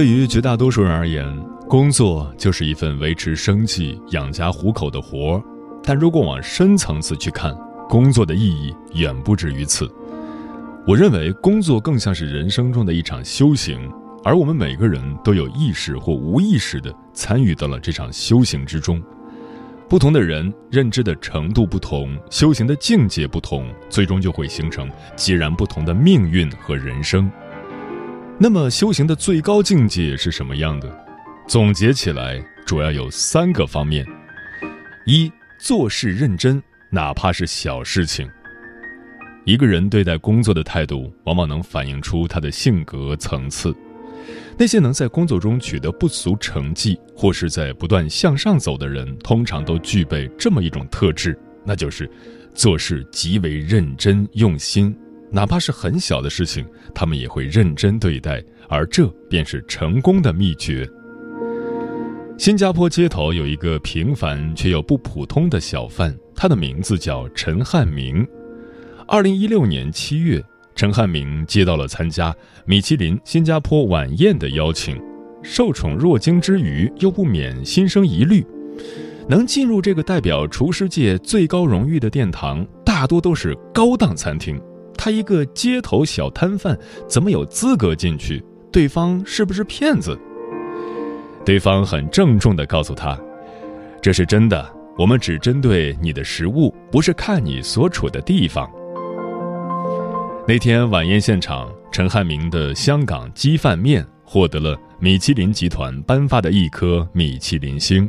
对于绝大多数人而言，工作就是一份维持生计、养家糊口的活儿。但如果往深层次去看，工作的意义远不止于此。我认为，工作更像是人生中的一场修行，而我们每个人都有意识或无意识地参与到了这场修行之中。不同的人认知的程度不同，修行的境界不同，最终就会形成截然不同的命运和人生。那么修行的最高境界是什么样的？总结起来，主要有三个方面：一、做事认真，哪怕是小事情。一个人对待工作的态度，往往能反映出他的性格层次。那些能在工作中取得不俗成绩，或是在不断向上走的人，通常都具备这么一种特质，那就是做事极为认真用心。哪怕是很小的事情，他们也会认真对待，而这便是成功的秘诀。新加坡街头有一个平凡却又不普通的小贩，他的名字叫陈汉明。二零一六年七月，陈汉明接到了参加米其林新加坡晚宴的邀请，受宠若惊之余，又不免心生疑虑：能进入这个代表厨师界最高荣誉的殿堂，大多都是高档餐厅。他一个街头小摊贩，怎么有资格进去？对方是不是骗子？对方很郑重地告诉他：“这是真的，我们只针对你的食物，不是看你所处的地方。”那天晚宴现场，陈汉明的香港鸡饭面获得了米其林集团颁发的一颗米其林星。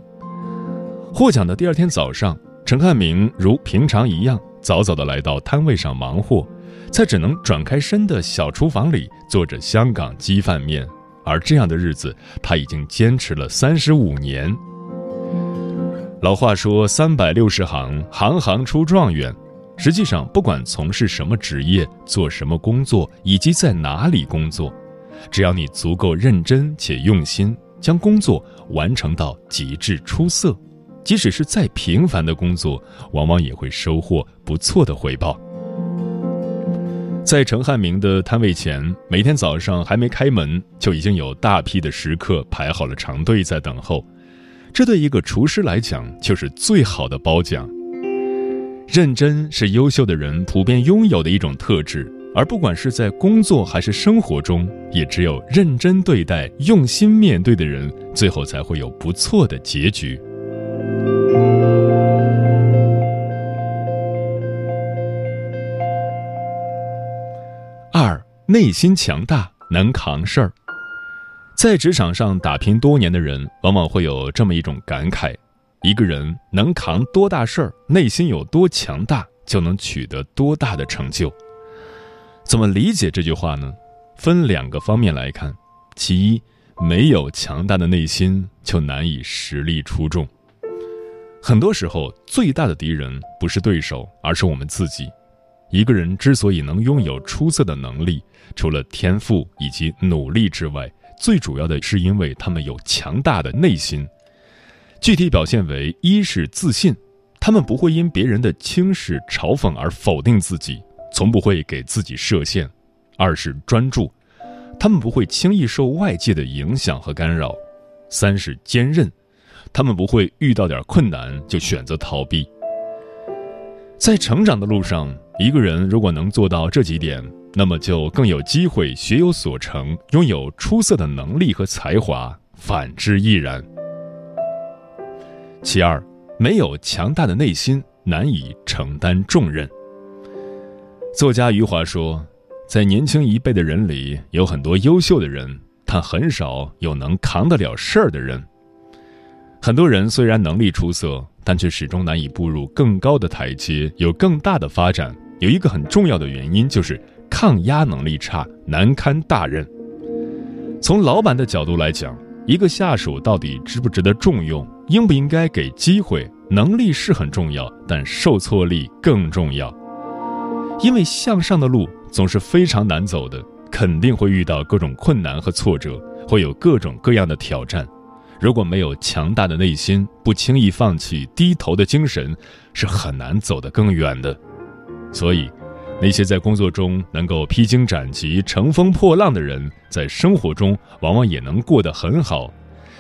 获奖的第二天早上，陈汉明如平常一样，早早地来到摊位上忙活。在只能转开身的小厨房里做着香港鸡饭面，而这样的日子他已经坚持了三十五年。老话说“三百六十行，行行出状元”，实际上，不管从事什么职业、做什么工作以及在哪里工作，只要你足够认真且用心，将工作完成到极致出色，即使是再平凡的工作，往往也会收获不错的回报。在陈汉明的摊位前，每天早上还没开门，就已经有大批的食客排好了长队在等候。这对一个厨师来讲，就是最好的褒奖。认真是优秀的人普遍拥有的一种特质，而不管是在工作还是生活中，也只有认真对待、用心面对的人，最后才会有不错的结局。内心强大，能扛事儿。在职场上打拼多年的人，往往会有这么一种感慨：一个人能扛多大事儿，内心有多强大，就能取得多大的成就。怎么理解这句话呢？分两个方面来看。其一，没有强大的内心，就难以实力出众。很多时候，最大的敌人不是对手，而是我们自己。一个人之所以能拥有出色的能力，除了天赋以及努力之外，最主要的是因为他们有强大的内心。具体表现为：一是自信，他们不会因别人的轻视、嘲讽而否定自己，从不会给自己设限；二是专注，他们不会轻易受外界的影响和干扰；三是坚韧，他们不会遇到点困难就选择逃避。在成长的路上，一个人如果能做到这几点，那么就更有机会学有所成，拥有出色的能力和才华；反之亦然。其二，没有强大的内心，难以承担重任。作家余华说，在年轻一辈的人里，有很多优秀的人，但很少有能扛得了事儿的人。很多人虽然能力出色，但却始终难以步入更高的台阶，有更大的发展。有一个很重要的原因，就是抗压能力差，难堪大任。从老板的角度来讲，一个下属到底值不值得重用，应不应该给机会，能力是很重要，但受挫力更重要。因为向上的路总是非常难走的，肯定会遇到各种困难和挫折，会有各种各样的挑战。如果没有强大的内心，不轻易放弃、低头的精神，是很难走得更远的。所以，那些在工作中能够披荆斩棘、乘风破浪的人，在生活中往往也能过得很好，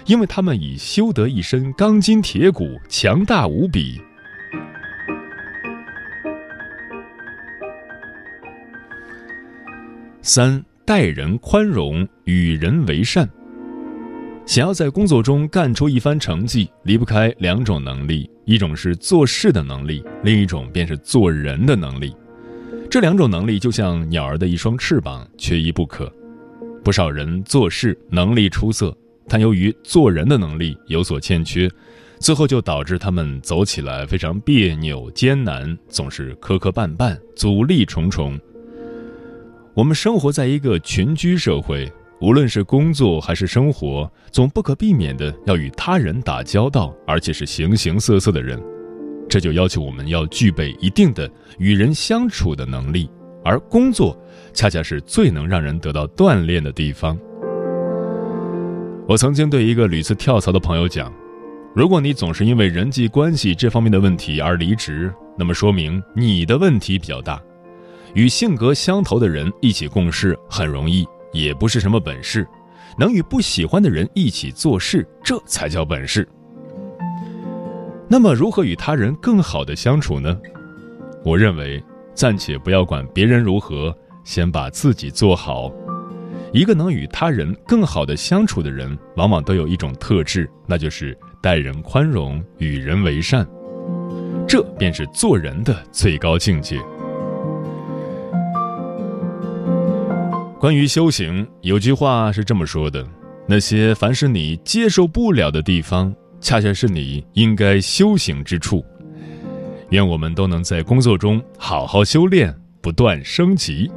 因为他们已修得一身钢筋铁骨，强大无比。三待人宽容，与人为善。想要在工作中干出一番成绩，离不开两种能力：一种是做事的能力，另一种便是做人的能力。这两种能力就像鸟儿的一双翅膀，缺一不可。不少人做事能力出色，但由于做人的能力有所欠缺，最后就导致他们走起来非常别扭、艰难，总是磕磕绊绊，阻力重重。我们生活在一个群居社会，无论是工作还是生活，总不可避免的要与他人打交道，而且是形形色色的人，这就要求我们要具备一定的与人相处的能力，而工作恰恰是最能让人得到锻炼的地方。我曾经对一个屡次跳槽的朋友讲：“如果你总是因为人际关系这方面的问题而离职，那么说明你的问题比较大。”与性格相投的人一起共事很容易，也不是什么本事；能与不喜欢的人一起做事，这才叫本事。那么，如何与他人更好的相处呢？我认为，暂且不要管别人如何，先把自己做好。一个能与他人更好的相处的人，往往都有一种特质，那就是待人宽容，与人为善。这便是做人的最高境界。关于修行，有句话是这么说的：那些凡是你接受不了的地方，恰恰是你应该修行之处。愿我们都能在工作中好好修炼，不断升级。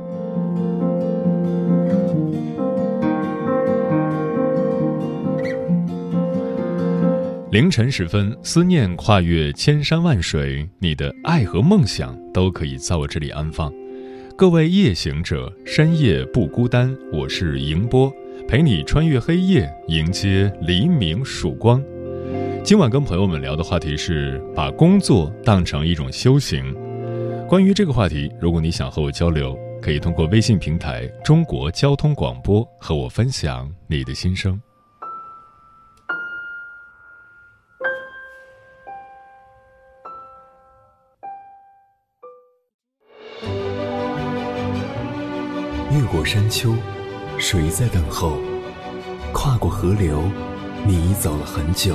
凌晨时分，思念跨越千山万水，你的爱和梦想都可以在我这里安放。各位夜行者，深夜不孤单。我是迎波，陪你穿越黑夜，迎接黎明曙光。今晚跟朋友们聊的话题是把工作当成一种修行。关于这个话题，如果你想和我交流，可以通过微信平台“中国交通广播”和我分享你的心声。越过山丘，谁在等候？跨过河流，你走了很久。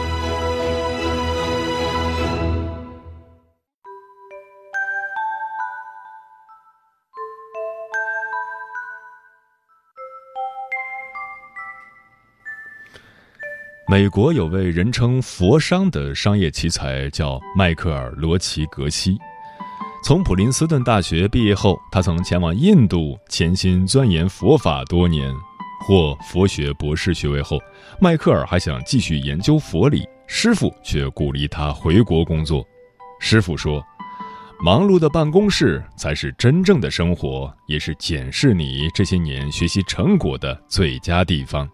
美国有位人称“佛商”的商业奇才，叫迈克尔·罗奇格西。从普林斯顿大学毕业后，他曾前往印度潜心钻研佛法多年。获佛学博士学位后，迈克尔还想继续研究佛理，师傅却鼓励他回国工作。师傅说：“忙碌的办公室才是真正的生活，也是检视你这些年学习成果的最佳地方。”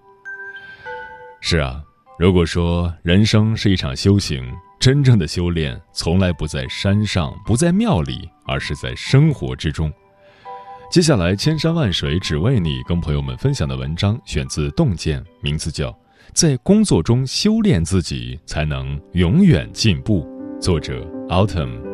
是啊。如果说人生是一场修行，真正的修炼从来不在山上，不在庙里，而是在生活之中。接下来，千山万水只为你，跟朋友们分享的文章选自《洞见》，名字叫《在工作中修炼自己，才能永远进步》，作者 Autumn。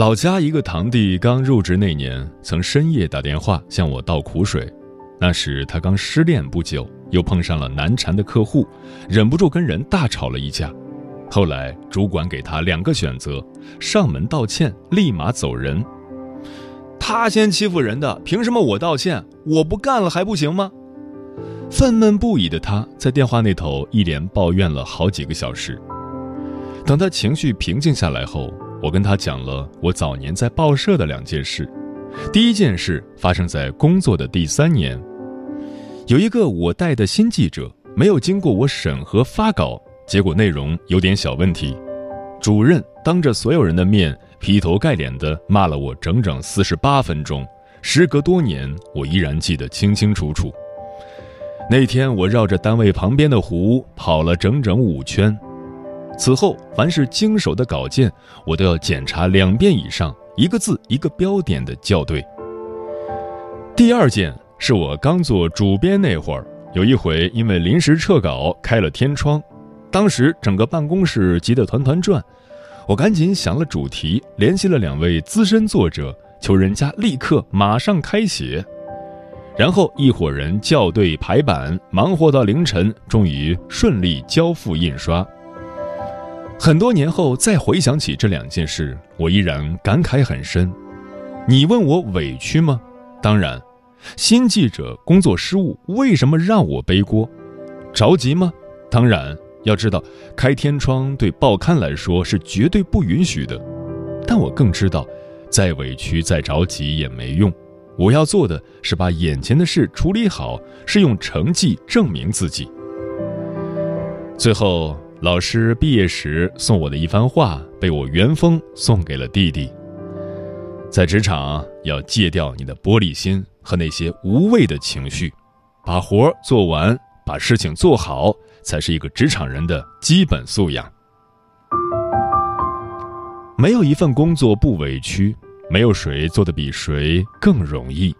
老家一个堂弟刚入职那年，曾深夜打电话向我倒苦水。那时他刚失恋不久，又碰上了难缠的客户，忍不住跟人大吵了一架。后来主管给他两个选择：上门道歉，立马走人。他先欺负人的，凭什么我道歉？我不干了还不行吗？愤懑不已的他在电话那头一连抱怨了好几个小时。等他情绪平静下来后。我跟他讲了我早年在报社的两件事。第一件事发生在工作的第三年，有一个我带的新记者没有经过我审核发稿，结果内容有点小问题。主任当着所有人的面劈头盖脸地骂了我整整四十八分钟。时隔多年，我依然记得清清楚楚。那天我绕着单位旁边的湖跑了整整五圈。此后，凡是经手的稿件，我都要检查两遍以上，一个字一个标点的校对。第二件是我刚做主编那会儿，有一回因为临时撤稿开了天窗，当时整个办公室急得团团转，我赶紧想了主题，联系了两位资深作者，求人家立刻马上开写，然后一伙人校对排版，忙活到凌晨，终于顺利交付印刷。很多年后再回想起这两件事，我依然感慨很深。你问我委屈吗？当然。新记者工作失误，为什么让我背锅？着急吗？当然。要知道，开天窗对报刊来说是绝对不允许的。但我更知道，再委屈再着急也没用。我要做的是把眼前的事处理好，是用成绩证明自己。最后。老师毕业时送我的一番话，被我原封送给了弟弟。在职场要戒掉你的玻璃心和那些无谓的情绪，把活做完，把事情做好，才是一个职场人的基本素养。没有一份工作不委屈，没有谁做的比谁更容易。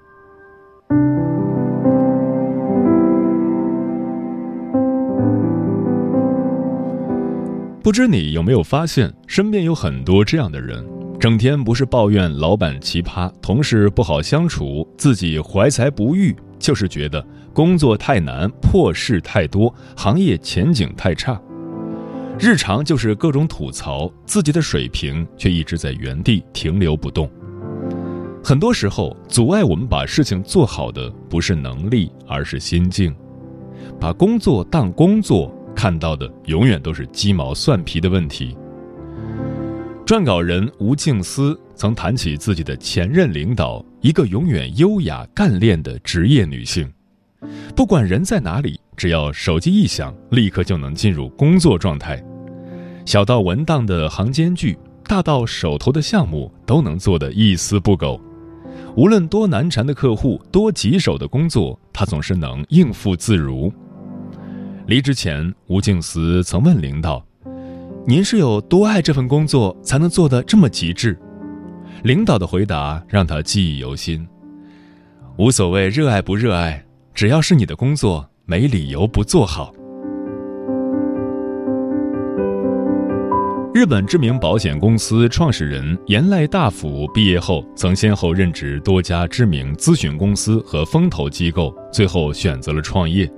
不知你有没有发现，身边有很多这样的人，整天不是抱怨老板奇葩、同事不好相处、自己怀才不遇，就是觉得工作太难、破事太多、行业前景太差。日常就是各种吐槽，自己的水平却一直在原地停留不动。很多时候，阻碍我们把事情做好的不是能力，而是心境。把工作当工作。看到的永远都是鸡毛蒜皮的问题。撰稿人吴静思曾谈起自己的前任领导，一个永远优雅干练的职业女性，不管人在哪里，只要手机一响，立刻就能进入工作状态。小到文档的行间距，大到手头的项目，都能做得一丝不苟。无论多难缠的客户，多棘手的工作，她总是能应付自如。离职前，吴敬思曾问领导：“您是有多爱这份工作，才能做得这么极致？”领导的回答让他记忆犹新：“无所谓热爱不热爱，只要是你的工作，没理由不做好。”日本知名保险公司创始人岩濑大辅毕业后，曾先后任职多家知名咨询公司和风投机构，最后选择了创业。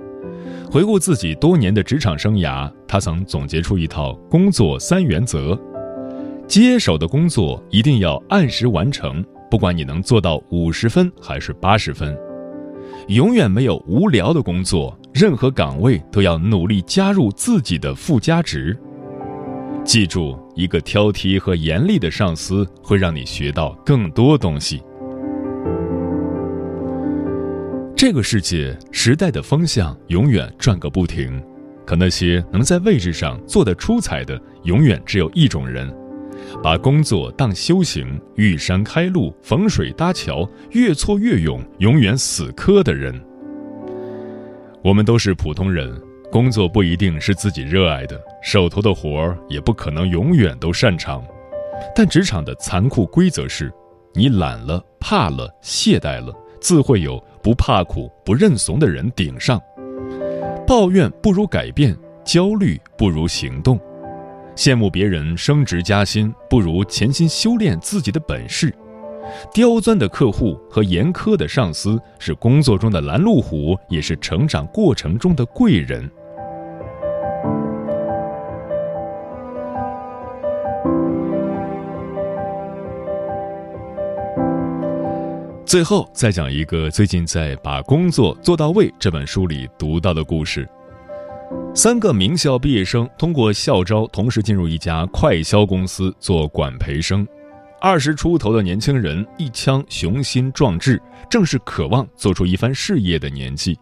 回顾自己多年的职场生涯，他曾总结出一套工作三原则：接手的工作一定要按时完成，不管你能做到五十分还是八十分；永远没有无聊的工作，任何岗位都要努力加入自己的附加值。记住，一个挑剔和严厉的上司会让你学到更多东西。这个世界时代的风向永远转个不停，可那些能在位置上做得出彩的，永远只有一种人：把工作当修行、遇山开路、逢水搭桥、越挫越勇、永远死磕的人。我们都是普通人，工作不一定是自己热爱的，手头的活儿也不可能永远都擅长。但职场的残酷规则是：你懒了、怕了、懈怠了，自会有不怕苦、不认怂的人顶上。抱怨不如改变，焦虑不如行动。羡慕别人升职加薪，不如潜心修炼自己的本事。刁钻的客户和严苛的上司是工作中的拦路虎，也是成长过程中的贵人。最后再讲一个最近在《把工作做到位》这本书里读到的故事：三个名校毕业生通过校招，同时进入一家快销公司做管培生。二十出头的年轻人一腔雄心壮志，正是渴望做出一番事业的年纪，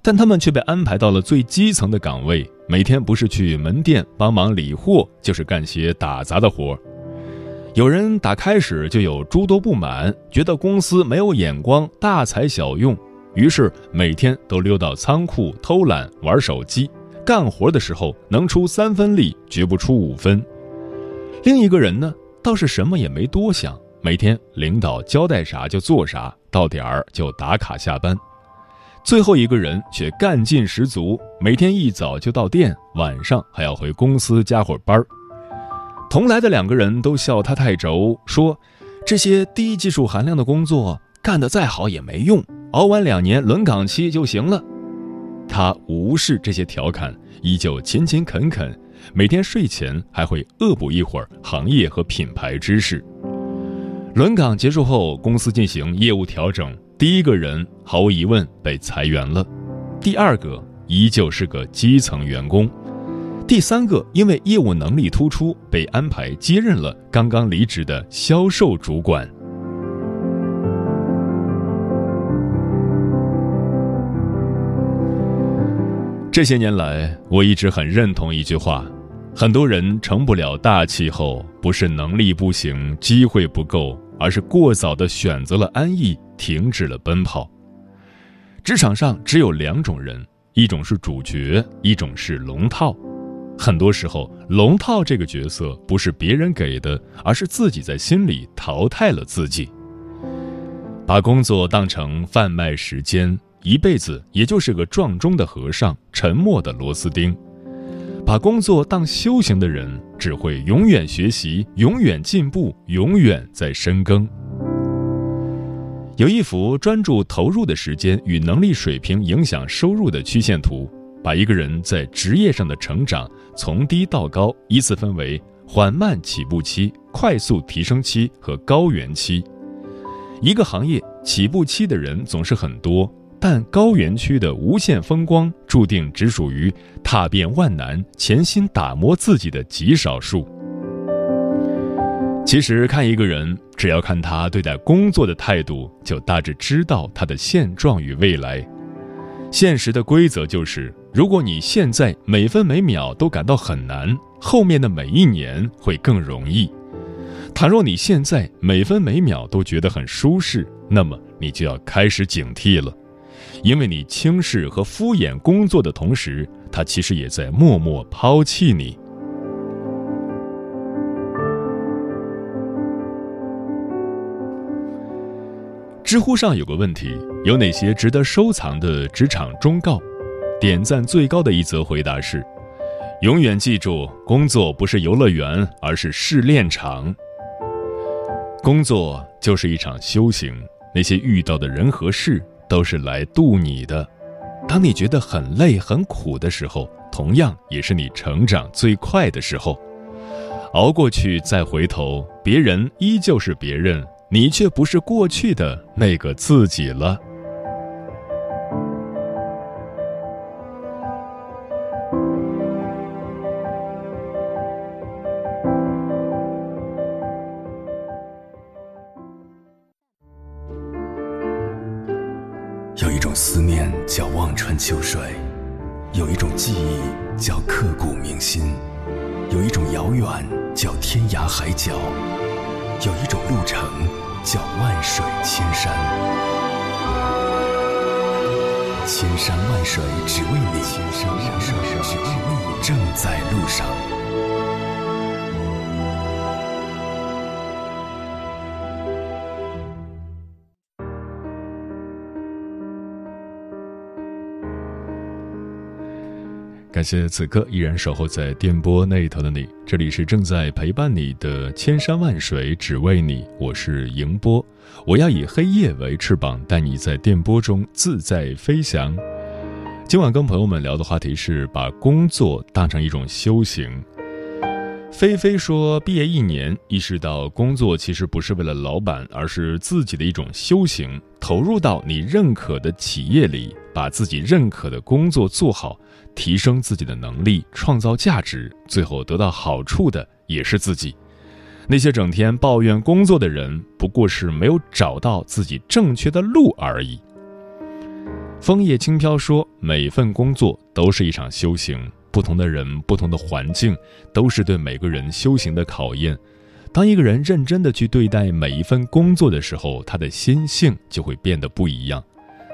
但他们却被安排到了最基层的岗位，每天不是去门店帮忙理货，就是干些打杂的活儿。有人打开始就有诸多不满，觉得公司没有眼光，大材小用，于是每天都溜到仓库偷懒玩手机，干活的时候能出三分力，绝不出五分。另一个人呢？倒是什么也没多想，每天领导交代啥就做啥，到点儿就打卡下班。最后一个人却干劲十足，每天一早就到店，晚上还要回公司加会班儿。同来的两个人都笑他太轴，说这些低技术含量的工作干得再好也没用，熬完两年轮岗期就行了。他无视这些调侃，依旧勤勤恳恳。每天睡前还会恶补一会儿行业和品牌知识。轮岗结束后，公司进行业务调整，第一个人毫无疑问被裁员了，第二个依旧是个基层员工，第三个因为业务能力突出被安排接任了刚刚离职的销售主管。这些年来，我一直很认同一句话。很多人成不了大气候，不是能力不行、机会不够，而是过早的选择了安逸，停止了奔跑。职场上只有两种人，一种是主角，一种是龙套。很多时候，龙套这个角色不是别人给的，而是自己在心里淘汰了自己。把工作当成贩卖时间，一辈子也就是个撞钟的和尚，沉默的螺丝钉。把工作当修行的人，只会永远学习，永远进步，永远在深耕。有一幅专注投入的时间与能力水平影响收入的曲线图，把一个人在职业上的成长从低到高依次分为缓慢起步期、快速提升期和高原期。一个行业起步期的人总是很多。但高原区的无限风光，注定只属于踏遍万难、潜心打磨自己的极少数。其实，看一个人，只要看他对待工作的态度，就大致知道他的现状与未来。现实的规则就是：如果你现在每分每秒都感到很难，后面的每一年会更容易；倘若你现在每分每秒都觉得很舒适，那么你就要开始警惕了。因为你轻视和敷衍工作的同时，他其实也在默默抛弃你。知乎上有个问题：有哪些值得收藏的职场忠告？点赞最高的一则回答是：永远记住，工作不是游乐园，而是试炼场。工作就是一场修行，那些遇到的人和事。都是来渡你的。当你觉得很累、很苦的时候，同样也是你成长最快的时候。熬过去再回头，别人依旧是别人，你却不是过去的那个自己了。感谢此刻依然守候在电波那头的你，这里是正在陪伴你的千山万水只为你，我是迎波，我要以黑夜为翅膀，带你在电波中自在飞翔。今晚跟朋友们聊的话题是把工作当成一种修行。菲菲说，毕业一年，意识到工作其实不是为了老板，而是自己的一种修行，投入到你认可的企业里，把自己认可的工作做好。提升自己的能力，创造价值，最后得到好处的也是自己。那些整天抱怨工作的人，不过是没有找到自己正确的路而已。枫叶轻飘说：“每份工作都是一场修行，不同的人、不同的环境，都是对每个人修行的考验。当一个人认真的去对待每一份工作的时候，他的心性就会变得不一样。”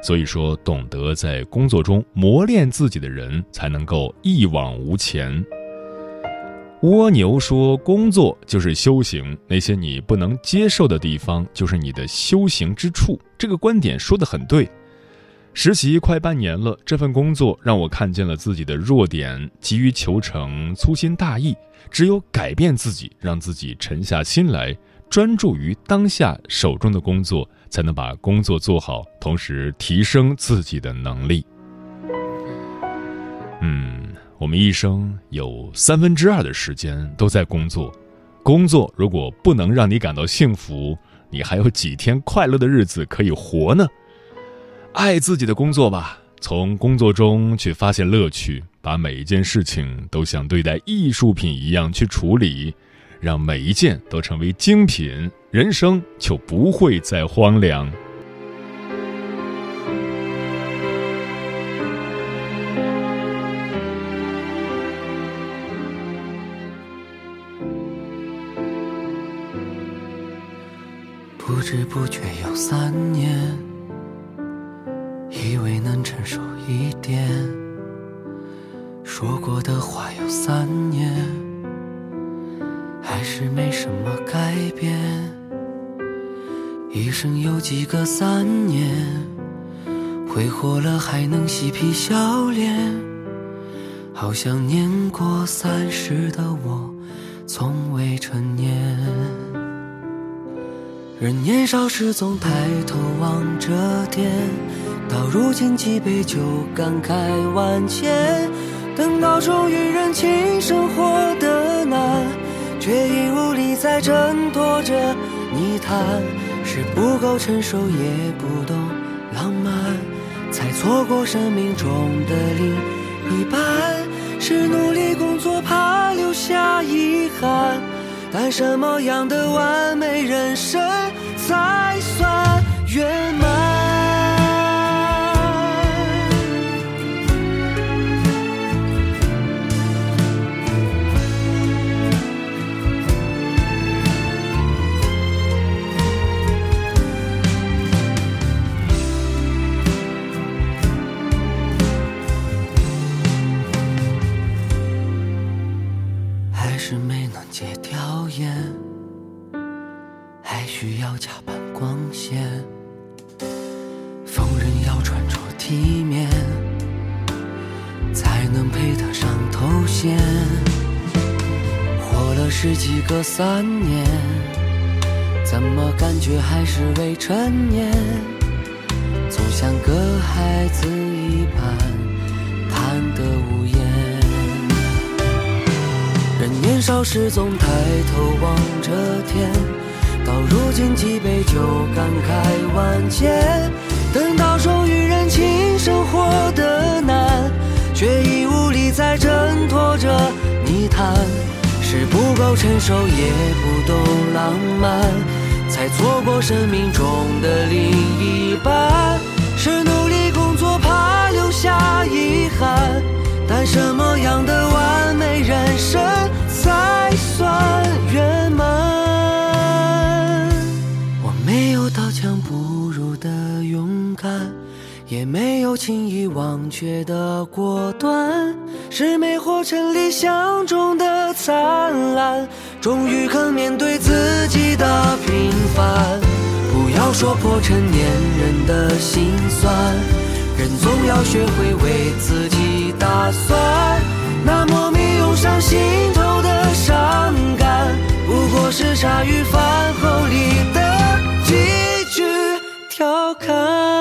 所以说，懂得在工作中磨练自己的人，才能够一往无前。蜗牛说：“工作就是修行，那些你不能接受的地方，就是你的修行之处。”这个观点说的很对。实习快半年了，这份工作让我看见了自己的弱点，急于求成，粗心大意。只有改变自己，让自己沉下心来，专注于当下手中的工作。才能把工作做好，同时提升自己的能力。嗯，我们一生有三分之二的时间都在工作，工作如果不能让你感到幸福，你还有几天快乐的日子可以活呢？爱自己的工作吧，从工作中去发现乐趣，把每一件事情都像对待艺术品一样去处理。让每一件都成为精品，人生就不会再荒凉。不知不觉有三年，以为能成熟一点，说过的话有三年。还是没什么改变。一生有几个三年，挥霍了还能嬉皮笑脸。好像年过三十的我，从未成年。人年少时总抬头望着天，到如今几杯酒感慨万千。等到终于认清生活的难。却已无力再挣脱着泥潭，是不够成熟，也不懂浪漫，才错过生命中的另一半。是努力工作，怕留下遗憾，但什么样的完美人生才算圆满？三年，怎么感觉还是未成年？总像个孩子一般，贪得无厌。人年少时总抬头望着天，到如今几杯酒感慨万千。等到终于认清生活的难，却已无力再挣脱着泥潭。是不够成熟，也不懂浪漫，才错过生命中的另一半。是努力工作，怕。留下遗憾。但什么样的完美人生才算圆满？我没有刀枪不入的勇敢，也没有轻易忘却的果断是没活成理想中的灿烂。终于肯面对自己的平凡不要说破成年人的心酸人总要学会为自己打算。那莫名涌上心头的伤感不过是茶余饭后里的几句调侃。